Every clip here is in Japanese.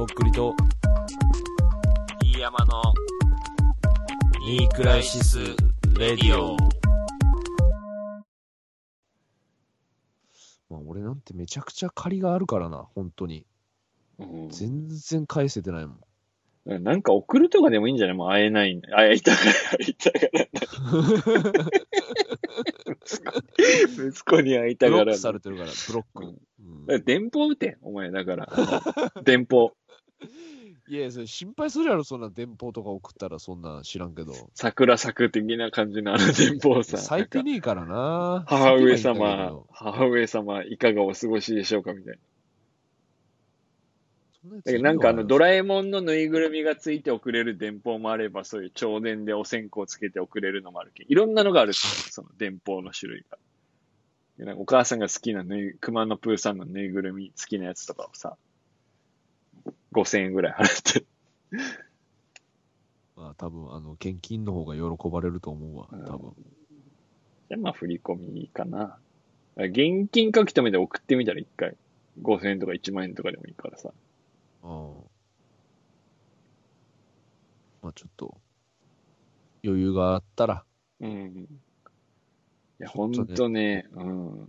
とっくりと、飯山のニークライシス・レディオ。まあ、俺なんてめちゃくちゃ借りがあるからな、本当に。うん全然返せてないもん。なんか送るとかでもいいんじゃない？もう会えないんだ。会いたから、会いたから。息子に会いたからブロック。されてるから、ブロック。うん電報打て、お前、だから。電報。いや、それ心配するやろ、そんな電報とか送ったら、そんなん知らんけど。桜咲く的な感じのあの電報さ。咲いてねえからな。母上様、母上様、いかがお過ごしでしょうかみたいな。だけどなんかあの、ドララえもんのぬいぐるみがついて送れる電報もあれば、そういう超電でお線香つけて送れるのもあるけど、いろんなのがある その電報の種類が。でなんかお母さんが好きなぬい、熊野プーさんのぬいぐるみ好きなやつとかをさ、5000円ぐらい払って。まあ、多分、あの、献金の方が喜ばれると思うわ、多分。じゃあまあ振り込みかな。現金書き留めで送ってみたら一回。5000円とか1万円とかでもいいからさ。ああ。まあ、ちょっと、余裕があったら、うん。いや、ほんとね、うん。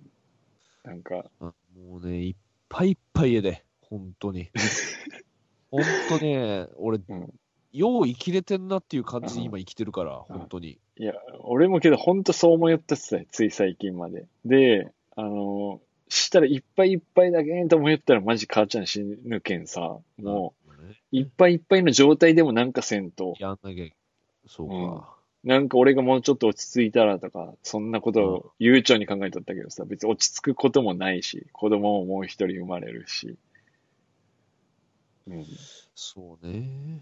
なんか、あもうね、いっぱいいっぱいで、本当に。本当ね、俺、うんよう生きれてんなっていう感じでうん今生きてるから、本当に。いや、俺もけどほんとそう思いよったっすね、つい最近まで。で、あのしたらいっぱいいっぱいだけんと思ったらマジ母ちゃん死ぬけんさ、もうね。う、いっぱいいっぱいの状態でもなんかせんと、やんなきゃ、そうか。なんか俺がもうちょっと落ち着いたらとか、そんなことを悠長に考えとったけどさ、別に落ち着くこともないし、子供ももう一人生まれるし。うん。そうね。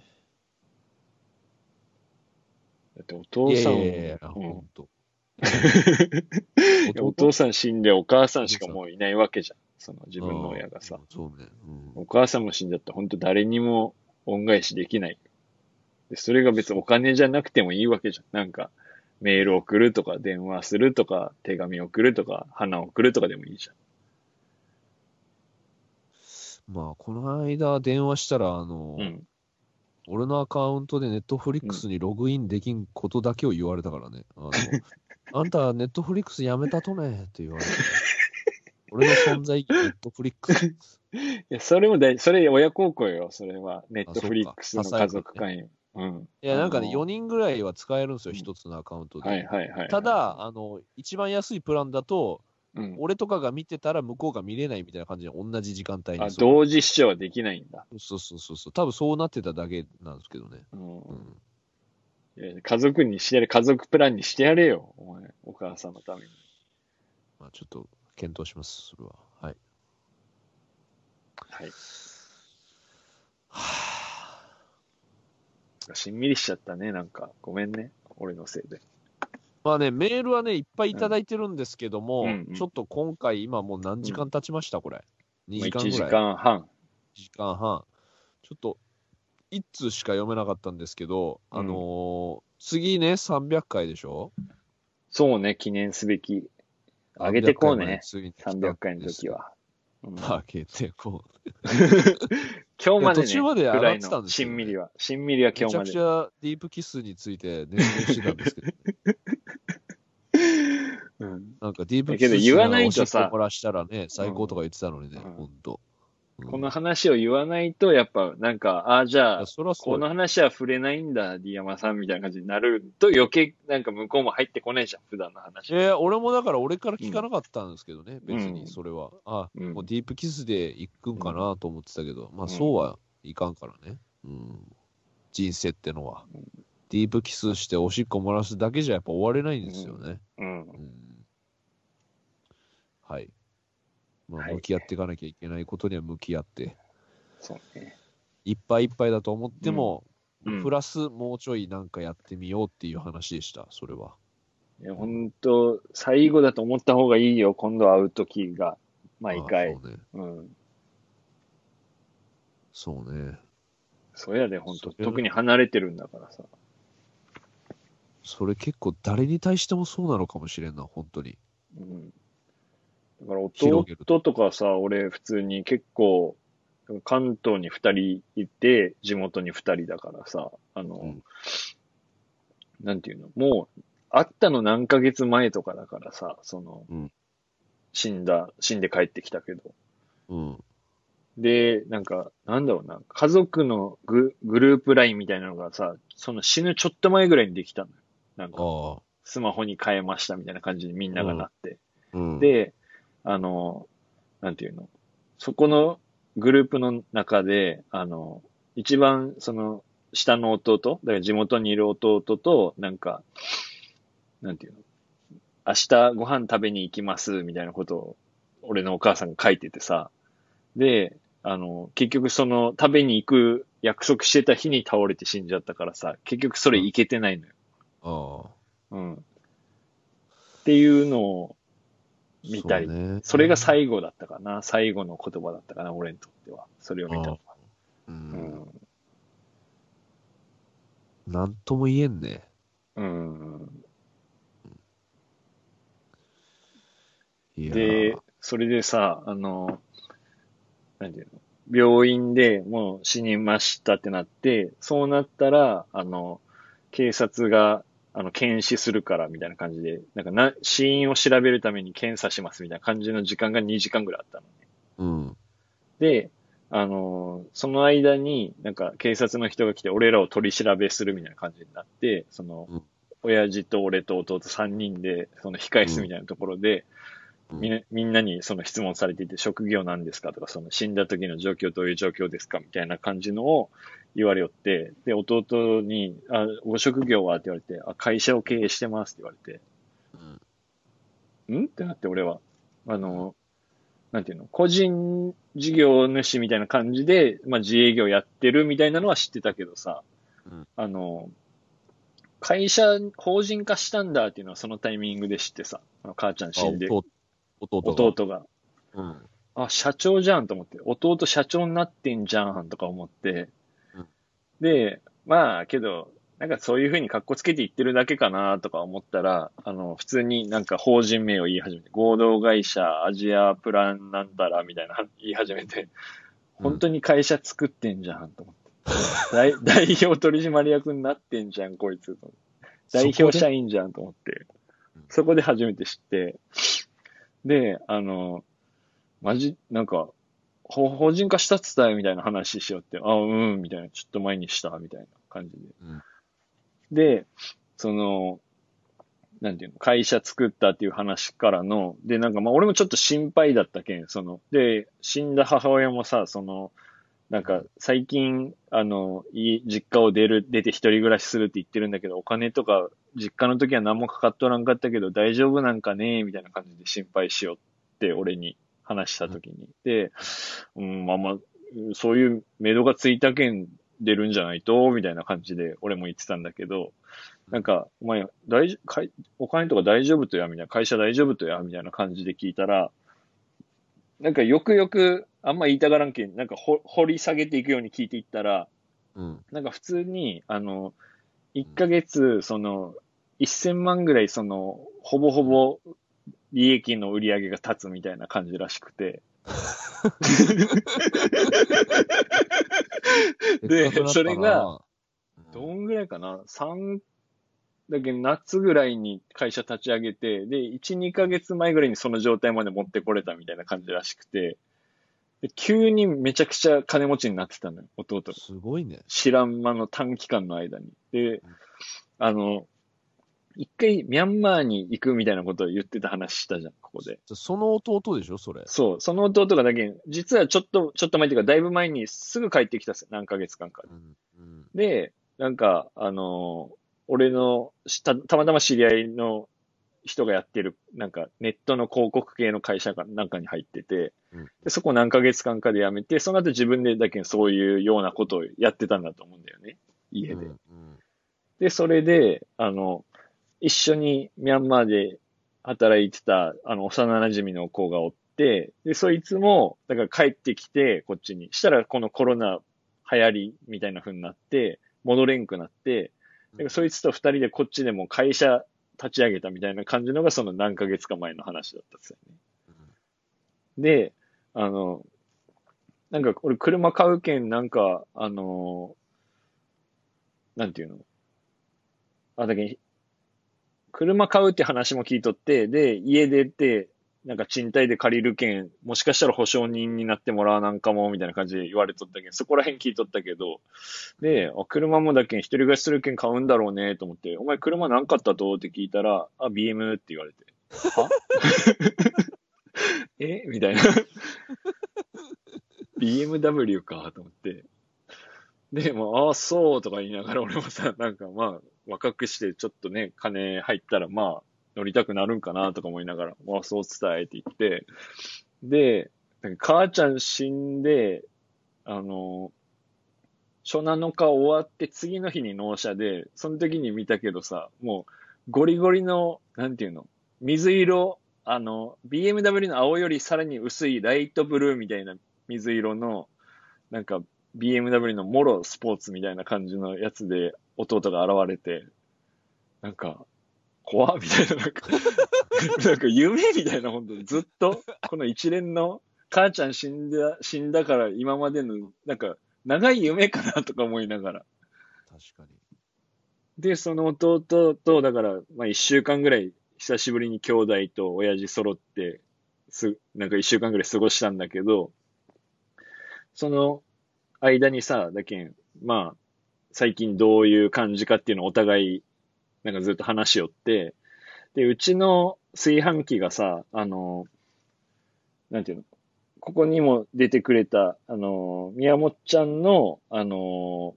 だってお父さんもいやいやいや、うん お父さん死んでお母さんしかもういないわけじゃん。その自分の親がさうん。そうね。うんお母さんも死んじゃったら本当誰にも恩返しできない。で、それが別にお金じゃなくてもいいわけじゃん。なんか、メール送るとか、電話するとか、手紙送るとか、花送るとかでもいいじまあ、この間電話したら、あの。うん。俺のアカウントでネットフリックスにログインできんことだけを言われたからね。あの あんたネットフリックスやめたとねって言われて。俺の存在意義ネットフリックス。いや、それも大それ親孝行よ、それは。ネットフリックスの家族会員。うん。いや、なんかね、あの4人ぐらいは使えるんですよ、うん一つのアカウントで。はいはいはい。た、だ、あの、一番安いプランだと、うん。俺とかが見てたら向こうが見れないみたいな感じで、同じ時間帯に。あ、同時視聴はできないんだ。そうそうそうそう。多分そうなってただけなんですけどね。うんうん。家族にしてやれ、家族プランにしてやれよ、お前、お母さんのために。まあちょっと検討します、それは。はい。はい。しんみりしちゃったね、なんか。ごめんね、俺のせいで。まあね、メールはね、いっぱいいただいてるんですけども、うんうんちょっと今回、今もう何時間経ちました、これ。2時間1時ぐらい。間半。1時間半。ちょっと、1通しか読めなかったんですけど、うんあのー次ね、300回でしょ？そうね、記念すべき。上げてこうね、300回まで300回の時。は。うん上げてこう。今日までね、途中まで上がってたんですよねしんみりは。しんみりは今日までめちゃくち。ゃディープキスについて熱弁してたんですけど、うんなんかディープキス言わないとさらおしっこ漏らしたらね、最高とか言ってたのにね、うんほんと。うんこの話を言わないと、やっぱ、なんか、ああ、じゃあこの話は触れないんだ、ディアマさんみたいな感じになると余計、なんか向こうも入ってこないじゃん、普段の話。いや、俺もだから俺から聞かなかったんですけどね、別うんにそれは。あ、うんもうディープキスで行くんかなと思ってたけど、まあんそうはいかんからね。うん。人生ってのは。ディープキスしておしっこ漏らすだけじゃやっぱ終われないんですよね。うん。うん。はい。まあはい向き合っていかなきゃいけないことには向き合って、そうね。いっぱいいっぱいだと思っても、うんプラスもうちょいなんかやってみようっていう話でした、それは。いや、本当最後だと思った方がいいよ、今度会う時が。毎回あ。そうね。うん。そうね。そうやで、本当特に離れてるんだからさ。それ結構誰に対してもそうなのかもしれんな、本当に。うん。だから弟とかさ、俺普通に結構、関東に二人いて、地元に二人だからさ、あの、うんなんていうの、もう、会ったの何ヶ月前とかだからさ、その、うん死んだ、死んで帰ってきたけど。うん。で、なんか、なんだろうな、家族のググループラインみたいなのがさ、その死ぬちょっと前ぐらいにできたのよ。なんか。スマホに変えましたみたいな感じでみんながなって。うん。、で、あの、なんていうの、そこのグループの中で、あの、一番その、下の弟、だから地元にいる弟と、なんか、なんていうの、明日ご飯食べに行きます、みたいなことを、俺のお母さんが書いててさ、で、あの、結局その、食べに行く約束してた日に倒れて死んじゃったからさ、結局それ行けてないのよ。ああ。うん。っていうのを見たり、そうねそれが最後だったかな。最後の言葉だったかな、俺にとっては。それを見たのは。う。うんん。なんとも言えんね。うん。で、それでさ、あの、なんていうの？病院でもう死にましたってなって、そうなったら、あの、警察が、あの、検視するからみたいな感じで、なんかな、死因を調べるために検査しますみたいな感じの時間が2時間ぐらいあったの。うん。で、あのーその間に、なんか警察の人が来て、俺らを取り調べするみたいな感じになって、その、うん親父と俺と弟3人で、その控室みたいなところで、うんみみんなにその質問されていて、職業なんですかとか、その死んだ時の状況どういう状況ですかみたいな感じのを言われよって、で、弟に、あ、ご職業はって言われて、あ、会社を経営してますって言われて、ん。ってなって俺は。あの、なんていうの？個人事業主みたいな感じで、まあ自営業やってるみたいなのは知ってたけどさ、うん。あの、会社、法人化したんだっていうのはそのタイミングで知ってさ、あの母ちゃん死んで、あ弟弟が。弟が。うん。あ、社長じゃんと思って、弟社長になってんじゃんとか思って、うんで、まあ、けど、なんかそういうふうに格好つけて言ってるだけかなとか思ったら、あの、普通になんか法人名を言い始めて、合同会社アジアプランなんたらみたいな言い始めて、本当に会社作ってんじゃんと思って。代 代表取締役になってんじゃん、こいつ。代表社員じゃんと思ってうん。そこで初めて知って、で、あの、マジ、なんか、ほ法人化したっつったよみたいな話しようって、あ、うん、みたいな、ちょっと前にした、みたいな感じで。うん。で、その、なんていうの、会社作ったっていう話からの、で、なんかまあ俺もちょっと心配だったけん、その、で、死んだ母親もさ、その、なんか最近、あの、い実家を出る、出て一人暮らしするって言ってるんだけど、お金とか、実家の時は何もかかっとらんかったけど、大丈夫なんかねみたいな感じで心配しようって、俺に話した時に。で、うん、まあまあ、そういうメドがついたけん出るんじゃないと、みたいな感じで俺も言ってたんだけど、なんか、お前、大丈かいお金とか大丈夫とや、みたいな、会社大丈夫とや、みたいな感じで聞いたら、なんかよくよく、あんま言いたがらんけん、なんかほ掘り下げていくように聞いていったら、うん。なんか普通に、あの、1ヶ月、その、1000万ぐらい、その、ほぼほぼ利益の売り上げが立つみたいな感じらしくて。でそれが、どんぐらいかな ?3、だけど夏ぐらいに会社立ち上げて、で、1、2ヶ月前ぐらいにその状態まで持ってこれたみたいな感じらしくて、で急にめちゃくちゃ金持ちになってたのよ、弟が。すごいね。知らん間の短期間の間に。で、あの、一回ミャンマーに行くみたいなことを言ってた話したじゃん、ここで。その弟でしょ、それ。そう、その弟がだけ、実はちょっと、ちょっと前っていうか、だいぶ前にすぐ帰ってきたっすよ、何ヶ月間かで。うん。うん。で、なんか、あの、俺のた、たまたま知り合いの人がやってる、なんかネットの広告系の会社かなんかに入ってて、うんでそこ何ヶ月間かで辞めて、その後自分でだけそういうようなことをやってたんだと思うんだよね、家で。うんうんで、それで、あの、一緒にミャンマーで働いてた、あの、幼馴染の子がおって、で、そいつも、だから帰ってきて、こっちに。したら、このコロナ流行りみたいな風になって、戻れんくなって、だからそいつと二人でこっちでも会社立ち上げたみたいな感じのが、その何ヶ月か前の話だったんですよね。で、あの、なんか俺車買うけん、なんか、あのーなんていうの？あ、だけど車買うって話も聞いとって、で、家出て、なんか賃貸で借りるけん、もしかしたら保証人になってもらわなんかも、みたいな感じで言われとったけん、そこら辺聞いとったけど、で、あ車もだけん一人暮らしするけん買うんだろうね、と思って、お前車何買ったと？って聞いたら、あ、BM って言われて。は？え？みたいな。BMW か、と思って。で、もう、ああ、そうとか言いながら、俺もさ、なんかまあ、若くしてちょっとね、金入ったら、まあ、乗りたくなるんかなとか思いながら、まあ、そう伝えて言って、で、母ちゃん死んで、あの、初7日終わって次の日に納車で、その時に見たけどさ、もう、ゴリゴリの、なんていうの、水色、あの、BMW の青よりさらに薄いライトブルーみたいな水色の、なんか BMW のモロスポーツみたいな感じのやつで弟が現れて、なんか、怖っみたいな、なんか、なんか夢みたいな、本当にずっと、この一連の、母ちゃん死んだ、死んだから今までの、なんか、長い夢かなとか思いながら。確かに。で、その弟と、だから、まあ一週間ぐらい、久しぶりに兄弟と親父揃って、す、なんか一週間ぐらい過ごしたんだけど、その間にさ、だけん、まあ、最近どういう感じかっていうのをお互い、なんかずっと話しよって、で、うちの炊飯器がさ、あの、なんていうの、ここにも出てくれた、あの、宮本ちゃんの、あの、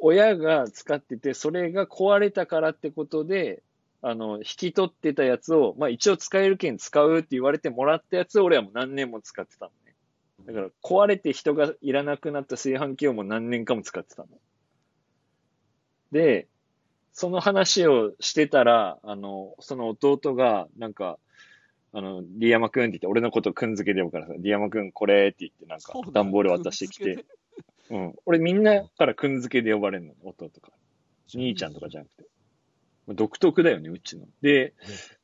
親が使ってて、それが壊れたからってことで、あの、引き取ってたやつを、まあ一応使えるけん使うって言われてもらったやつを俺はもう何年も使ってたのね。だから壊れて人がいらなくなった炊飯器をもう何年かも使ってたの。で、その話をしてたら、あの、その弟が、なんか、あの、リヤマくんって言って、俺のことくんづけで呼ぶからさ、リヤマくんこれって言って、なんか段ボール渡してきて、うん。俺みんなからくんづけで呼ばれるの、弟から。兄ちゃんとかじゃなくて。独特だよね、うちの。で、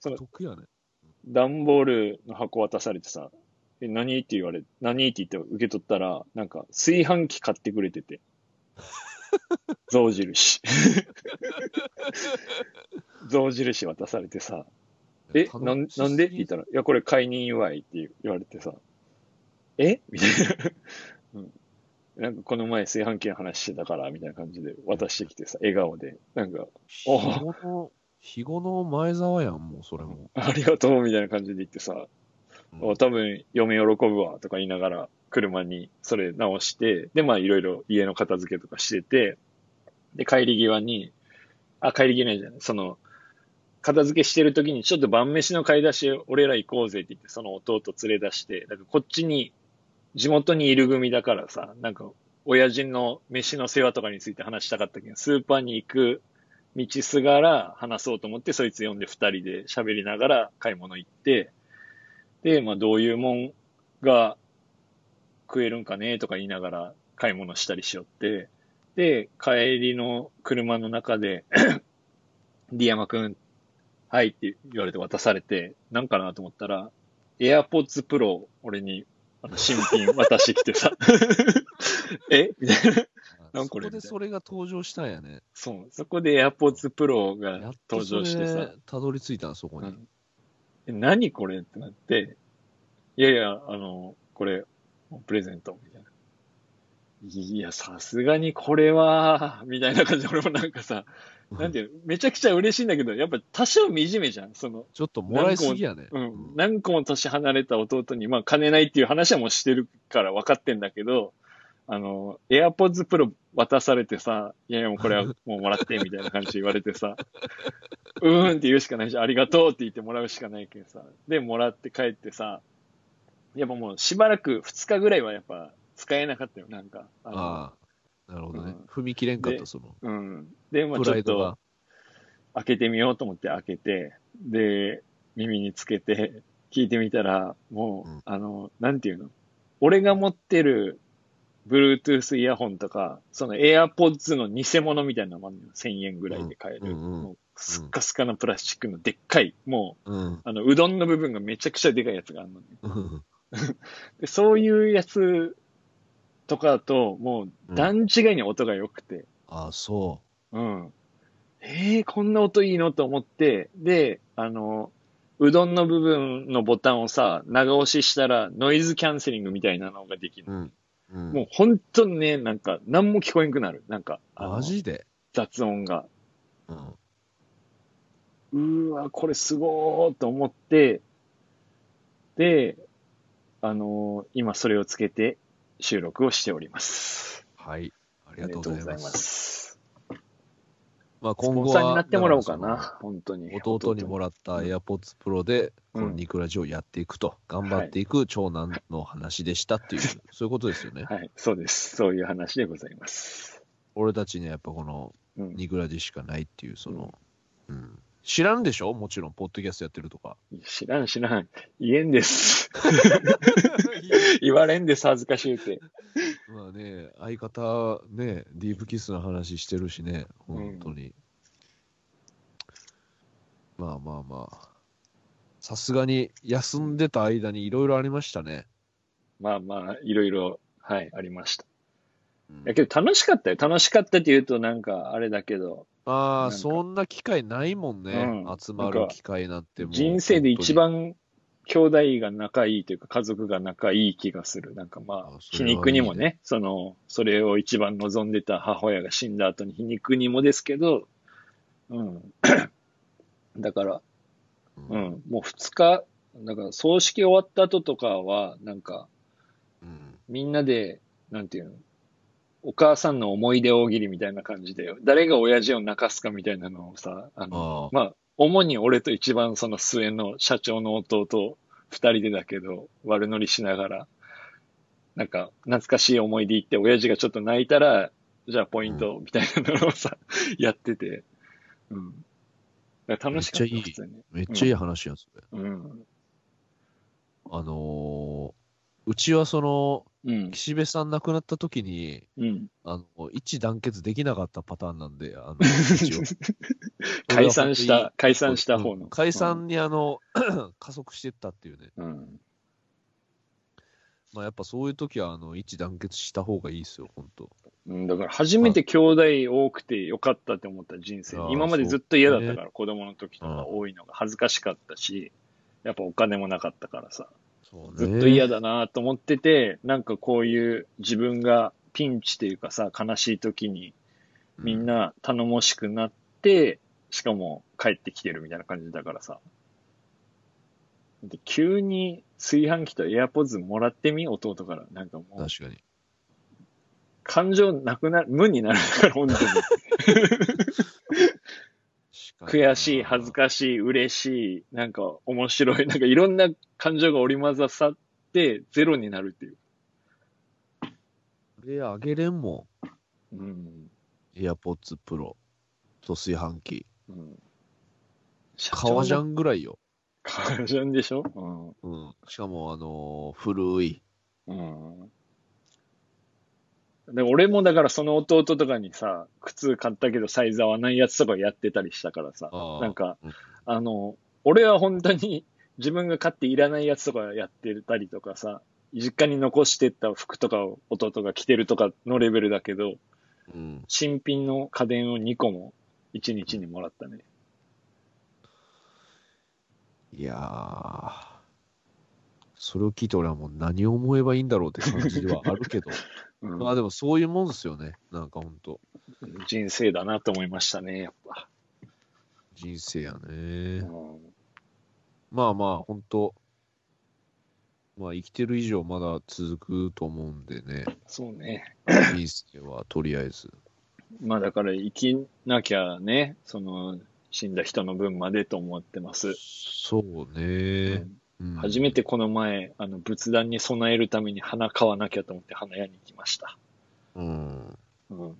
その得やね。段ボールの箱渡されてさ、え、何って言われ、何って言って受け取ったら、なんか、炊飯器買ってくれてて。象印。象印渡されてさ、え、なん、なんで？って言ったら、いや、これ解任祝いって言われてさ、え？みたいな。うん。なんかこの前炊飯器の話してたから、みたいな感じで渡してきてさ、笑顔で、なんか、日後の、日後の前澤やん、もうそれも。ありがとうみたいな感じで言ってさ、多分嫁喜ぶわとか言いながら車にそれ直して、で、まあいろいろ家の片付けとかしてて、で、帰り際に、あ、帰り際じゃない、その、片付けしてる時にちょっと晩飯の買い出し俺ら行こうぜって言って、その弟連れ出して、なんかこっちに、地元にいる組だからさ、なんか、親父の飯の世話とかについて話したかったけど、スーパーに行く道すがら話そうと思って、そいつ呼んで二人で喋りながら買い物行って、で、まあどういうもんが食えるんかねとか言いながら買い物したりしよって、で、帰りの車の中で、ディアマくん、はいって言われて渡されて、なんかなと思ったら、AirPods Pro を俺にあの新品渡してきてさ、え？みたいな。なんこれ？そこでそれが登場したんやね。そう。そこで AirPods Pro が登場してさ、たどり着いたん、そこに。うんえ何これ？ってなって、いやいや、あの、これ、プレゼント、みたいな。いや、さすがにこれは、みたいな感じで俺もなんかさ、なんていうの、めちゃくちゃ嬉しいんだけど、やっぱ多少惨めじゃん。その、ちょっともらいすぎやね。うん。何個も年離れた弟に、まあ、金ないっていう話はもうしてるから分かってんだけど、あの、AirPods Pro 渡されてさ、いやいやもうこれはもうもらって、みたいな感じで言われてさ、うーんって言うしかないし、ありがとうって言ってもらうしかないけどさ、で、もらって帰ってさ、やっぱもうしばらく2日ぐらいはやっぱ使えなかったよ、なんか。あのああ、なるほどねうん。踏み切れんかっでた、その。うん。で、まあプちょっと開けてみようと思って開けて、で、耳につけて聞いてみたら、もう、うんあの、なんていうの？俺が持ってる Bluetooth イヤホンとか、その AirPods の偽物みたいなのもあるのよ。1000円ぐらいで買える。うんうんうんもうスッカスカなプラスチックのでっかい、もうんう、。あの、うどんの部分がめちゃくちゃでかいやつがあるのね。うん でそういうやつとかだと、もう段違いに音が良くて、ああ、そうん。えー、こんな音いいのと思って、で、あの、うどんの部分のボタンをさ、長押ししたらノイズキャンセリングみたいなのができるう。。うん。うん、もう本当にね、なんか何も聞こえんくなる。なんか、マジで？雑音が。うん。うーわ、これすごーと思って、で、あのー今それをつけて収録をしております。はい。あありがとうございます。す。まあスポン今後は、サーになってもらおうかだな、ら本当に。弟にもらった AirPods Pro で、このニクラジをやっていくと、頑張っていく長男の話でしたっていう、そういうことですよね。はい、そうです。そういう話でございます。俺たちにはやっぱこのうん。ニクラジしかないっていう、その、うん。知らんでしょ？もちろん、ポッドキャストやってるとか。知らん知らん。言えんです。言われんです、恥ずかしゅうて。まあね、相方、ね、ディープキスの話してるしね、本当に。まあまあまあ。さすがに休んでた間にいろいろありましたね。まあまあ、いろいろ、はい、ありました。うんだけど楽しかったよ。楽しかったって言うとなんかあれだけど、ああ、そんな機会ないもんね。うん集まる機会なんてもう。人生で一番兄弟が仲いいというか家族が仲いい気がする。なんかまああ、皮肉にもね、その、それを一番望んでた母親が死んだ後に皮肉にもですけど、うん。だから、うん、もう二日、だから葬式終わった後とかは、なんか、うん。みんなで、なんていうの、お母さんの思い出大喜利みたいな感じで、誰が親父を泣かすかみたいなのをさ、あの、まあ、主に俺と一番その末の社長の弟二人でだけど、悪乗りしながら、なんか、懐かしい思い出言って、親父がちょっと泣いたら、じゃあポイントみたいなのをさ、やってて、うん。楽しかった、めっちゃいい普通に。めっちゃいい話やん、それ。うん。あのーうちはその、うん。岸辺さん亡くなった時に、うん。あの、一致団結できなかったパターンなんで、あの。解散した、解散した方の。うん解散にあの、加速してったっていうね。うん。まあやっぱそういう時は、あの、一致団結した方がいいですよ、本当うん、だから初めて兄弟多くてよかったって思った人生今までずっと嫌だったから、そ子供の時とか多いのが恥ずかしかったし、やっぱお金もなかったからさ、ずっと嫌だなと思ってて、なんかこういう自分がピンチっていうかさ、悲しい時にみん、な頼もしくなって、しかも帰ってきてるみたいな感じだからさ。で急に炊飯器とエアポッズもらってみ弟から。なんかもう、確かに。感情なくなる、無になるから、本当に。悔しい、恥ずかしい、嬉しい、なんか面白い、なんかいろんな感情が織り交ざさってゼロになるっていう。これあげれんもうん。ん。AirPods Pro と炊飯器。うん。革ジャン。ンぐらいよ。革ジャンでしょ？うん。しかも、あのー古い。うん。うん。で俺もだからその弟とかにさ、靴買ったけどサイズ合わないやつとかやってたりしたからさ、なんか、うんあの、俺は本当に 自分が買っていらないやつとかやってたりとかさ、実家に残してった服とかを弟が着てるとかのレベルだけど、うん。新品の家電を2個も1日にもらったね。いやー。それを聞いて俺はもう何を思えばいいんだろうって感じではあるけど。うんまあでもそういうもんですよね。なんかほんと。人生だなと思いましたね、やっぱ。人生やうね。んまあまあ、ほんと。まあ生きてる以上まだ続くと思うんでね。そうね。人生はとりあえず。まあだから生きなきゃね、その死んだ人の分までと思ってます。そうね。うん初めてこの前、あの仏壇に備えるために花買わなきゃと思って花屋に行きました。うん。うん、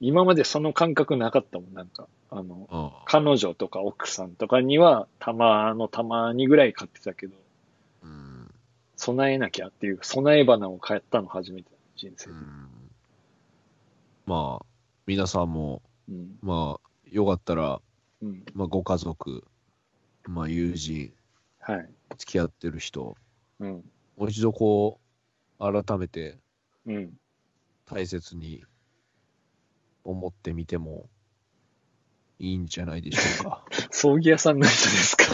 今までその感覚なかったもん、なんか。あの、ああ彼女とか奥さんとかにはたまのたまにぐらい買ってたけど、うん。備えなきゃっていう備え花を買ったの初めて、人生で。うん。まあ、皆さんも、うん。まあ、よかったら、うん。まあ、ご家族、まあ、友人、はい。付き合ってる人、うん。もう一度こう、改めて、うん。大切に思ってみてもいいんじゃないでしょうか。葬儀屋さんの人ですか？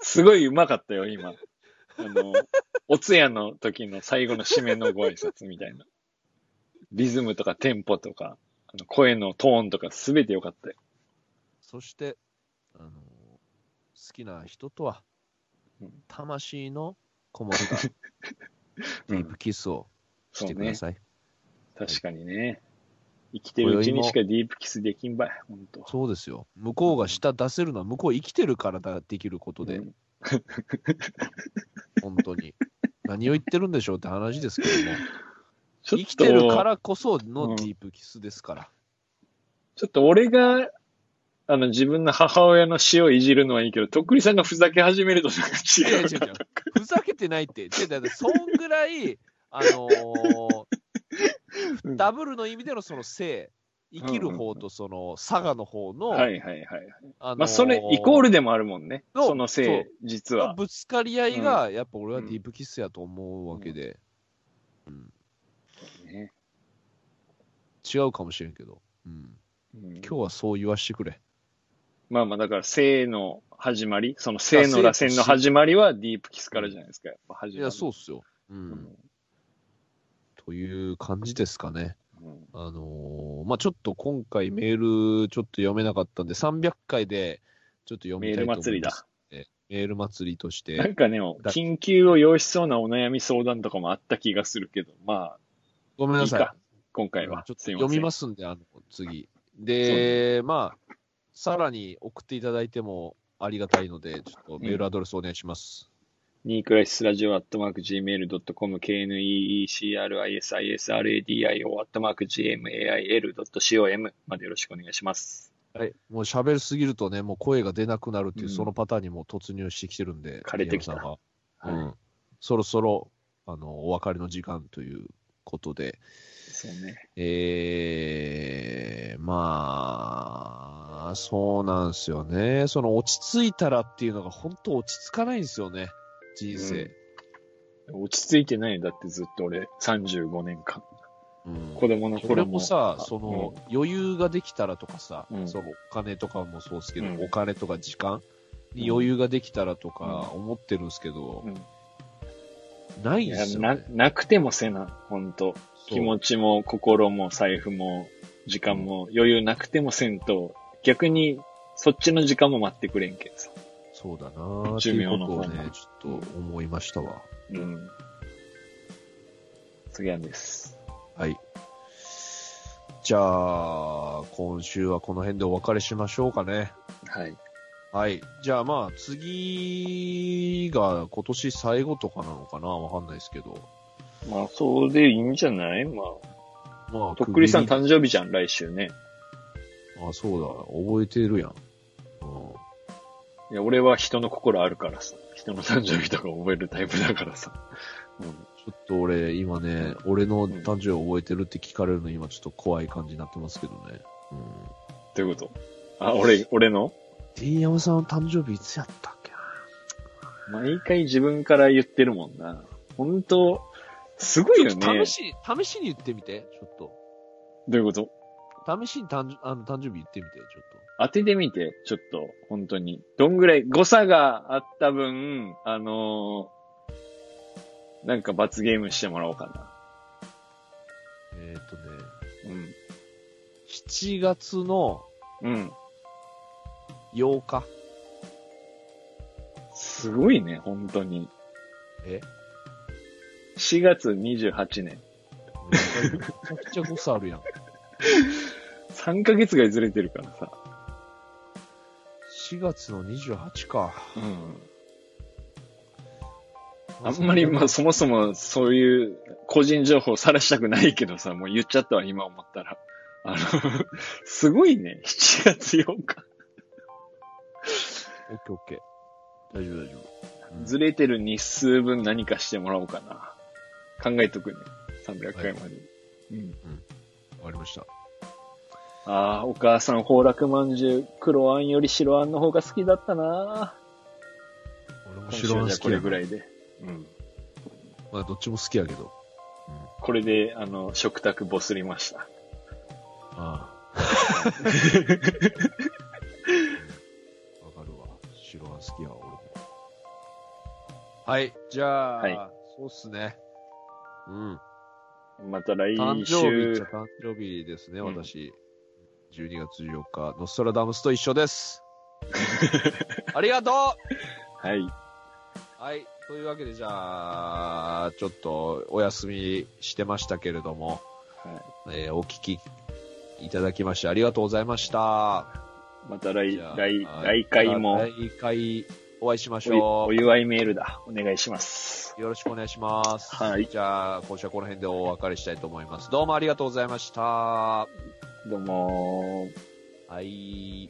すごい上手かったよ、今。あの、お通夜の時の最後の締めのご挨拶みたいな。リズムとかテンポとか、あの声のトーンとかすべて良かったよ。そして、あの好きな人とはうん、魂のこもった ディープキスをしてください。確かにね。生きてるうちにしかディープキスできんばい、ほんと。そうですよ。向こうが舌出せるのは向こう生きてるからだできることで、うん 本当に。何を言ってるんでしょうって話ですけども、生きてるからこそのディープキスですから。ちょっと俺が、あの、自分の母親の死をいじるのはいいけど、とっくりさんがふざけ始めるとなんか違う。違う違うふざけてないって。違うだってそんぐらい、あのーうんダブルの意味でのその性、生きる方とその佐賀の方の、はいはいはい。あのーまあ、それ、イコールでもあるもんね。のそのせい、実は。のぶつかり合いが、やっぱ俺はディープキスやと思うわけで、うんね違うかもしれんけど、うん、うん今日はそう言わしてくれ。まあまあ、だから、性の始まり、その性の螺旋の始まりはディープキスからじゃないですか、やっぱ始まり。いや、そうっすよ。う。うんん。という感じですかね。うんあのーまあちょっと今回メールちょっと読めなかったんで、300回でちょっと読みたいと思います。メール祭りだ。メール祭りとしなんて。かね、緊急を要しそうなお悩み相談とかもあった気がするけど、まあ、ごめんないさい。いか。今回は。。ちょっと読みますすんで、あの、次。で、まあ、さらに送っていただいてもありがたいので、ちょっとメールアドレスお願いします。ニークライシスラジオアットマーク Gmail.com、KNEECRISISRADIO アットマーク GMAIL.com までよろしくお願いします。はい。もう喋りすぎるとね、もう声が出なくなるっていう、うんそのパターンにもう突入してきてるんで、枯れてきたはうん。そろそろ、あの、お別れの時間ということで、そうね。えー、まあ、そうなんですよね。その落ち着いたらっていうのが本当落ち着かないんですよね。人生。落ち着いてないよだってずっと俺、35年間。うん子供の俺頃も。もさ、あその、余裕ができたらとかさ、うんそのお金とかもそうですけど、うんお金とか時間に余裕ができたらとか思ってるんですけどう、んないですよね。なくてもせな、ほんと。そう気持ちも心も財布も時間も余裕なくてもせんと、逆にそっちの時間も待ってくれんけどさ。そうだな寿命の方ね、ちょっと思いましたわ。うん。次はです。はい。じゃあ、今週はこの辺でお別れしましょうかね。はい。はい。じゃあまあ、次が今年最後とかなのかな？わかんないですけど。まあ、そうでいいんじゃない？まあ、まあ、とっくりさん誕生日じゃん、来週ね。あ、そうだ。覚えてるやん。うんいや、俺は人の心あるからさ。人の誕生日とか覚えるタイプだからさ。うん。ちょっと俺、今ね、俺の誕生日覚えてるって聞かれるの今ちょっと怖い感じになってますけどね。うん。どういうこと？あ、俺、俺の？T 山さんの誕生日いつやったっけな？毎回自分から言ってるもんな。本当すごいよね。試し、試しに言ってみて、ちょっと。どういうこと？試しに誕生あの誕生日言ってみて、ちょっ当ててみて、ちょっと、本当に。どんぐらい、誤差があった分、あのーなんか罰ゲームしてもらおうかな。と。えっ、とね、うん。7月のうん。8日。すごいね、本当に。え？4月28年。めちゃくちゃ誤差あるやん。3ヶ月がずれてるからさ。4月の28か。うん。あんまり、まあ、そもそもそういう個人情報さらしたくないけどさ、もう言っちゃったわ、今思ったら。あの、すごいね、7月8日。オッケーオッケー。大丈夫大丈夫。うんずれてる日数分何かしてもらおうかな。考えとくね。300回まで。うん。わかりました。ああ、お母さん、崩落まんじゅう、黒あんより白あんの方が好きだったな俺も白あん好きやなぐらいで。うん。まあどっちも好きやけど。これで、あの、食卓ボスりました。ああ。わかるわ。白は好きやわ、俺も。はい、じゃあ、はいそうっすね。うん。また来誕生日っち週ゃ、誕生日ですね、うん私。12月14日、ノストラダムスと一緒です。ありがとうはい。はい。というわけで、じゃあ、ちょっとお休みしてましたけれども、はえーお聞きいただきましてありがとうございました。い、また来来、はい来回も来回お会いしましょお祝いメールだ。お願いします。う。よろしくお願いします。はいじゃあ、今週はこの辺でお別れしたいと思います。どうもありがとうございました。どうもー。はい。